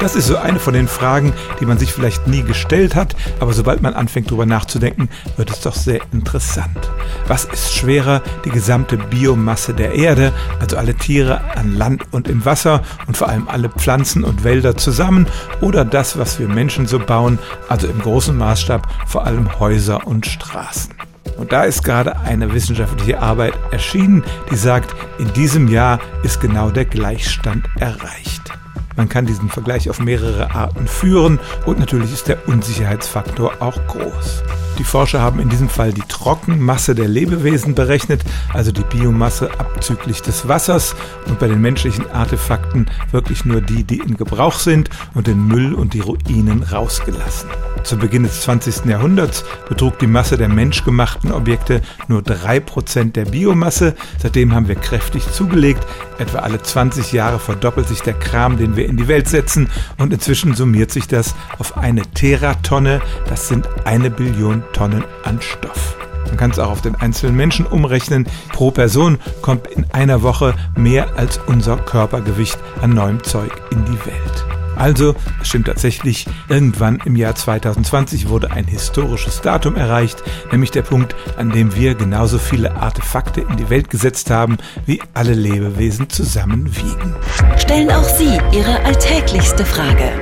Das ist so eine von den Fragen, die man sich vielleicht nie gestellt hat, aber sobald man anfängt darüber nachzudenken, wird es doch sehr interessant. Was ist schwerer, die gesamte Biomasse der Erde, also alle Tiere an Land und im Wasser und vor allem alle Pflanzen und Wälder zusammen oder das, was wir Menschen so bauen, also im großen Maßstab vor allem Häuser und Straßen? Und da ist gerade eine wissenschaftliche Arbeit erschienen, die sagt, in diesem Jahr ist genau der Gleichstand erreicht. Man kann diesen Vergleich auf mehrere Arten führen und natürlich ist der Unsicherheitsfaktor auch groß. Die Forscher haben in diesem Fall die Trockenmasse der Lebewesen berechnet, also die Biomasse abzüglich des Wassers und bei den menschlichen Artefakten wirklich nur die, die in Gebrauch sind und den Müll und die Ruinen rausgelassen. Zu Beginn des 20. Jahrhunderts betrug die Masse der menschgemachten Objekte nur 3% der Biomasse. Seitdem haben wir kräftig zugelegt. Etwa alle 20 Jahre verdoppelt sich der Kram, den wir in die Welt setzen und inzwischen summiert sich das auf eine Teratonne. Das sind eine Billion Tonnen an Stoff. Man kann es auch auf den einzelnen Menschen umrechnen. Pro Person kommt in einer Woche mehr als unser Körpergewicht an neuem Zeug in die Welt. Also, es stimmt tatsächlich, irgendwann im Jahr 2020 wurde ein historisches Datum erreicht, nämlich der Punkt, an dem wir genauso viele Artefakte in die Welt gesetzt haben, wie alle Lebewesen zusammen wiegen. Stellen auch Sie Ihre alltäglichste Frage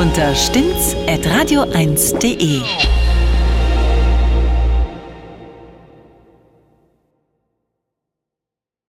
unter stimmt's at radio1.de.